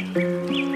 Música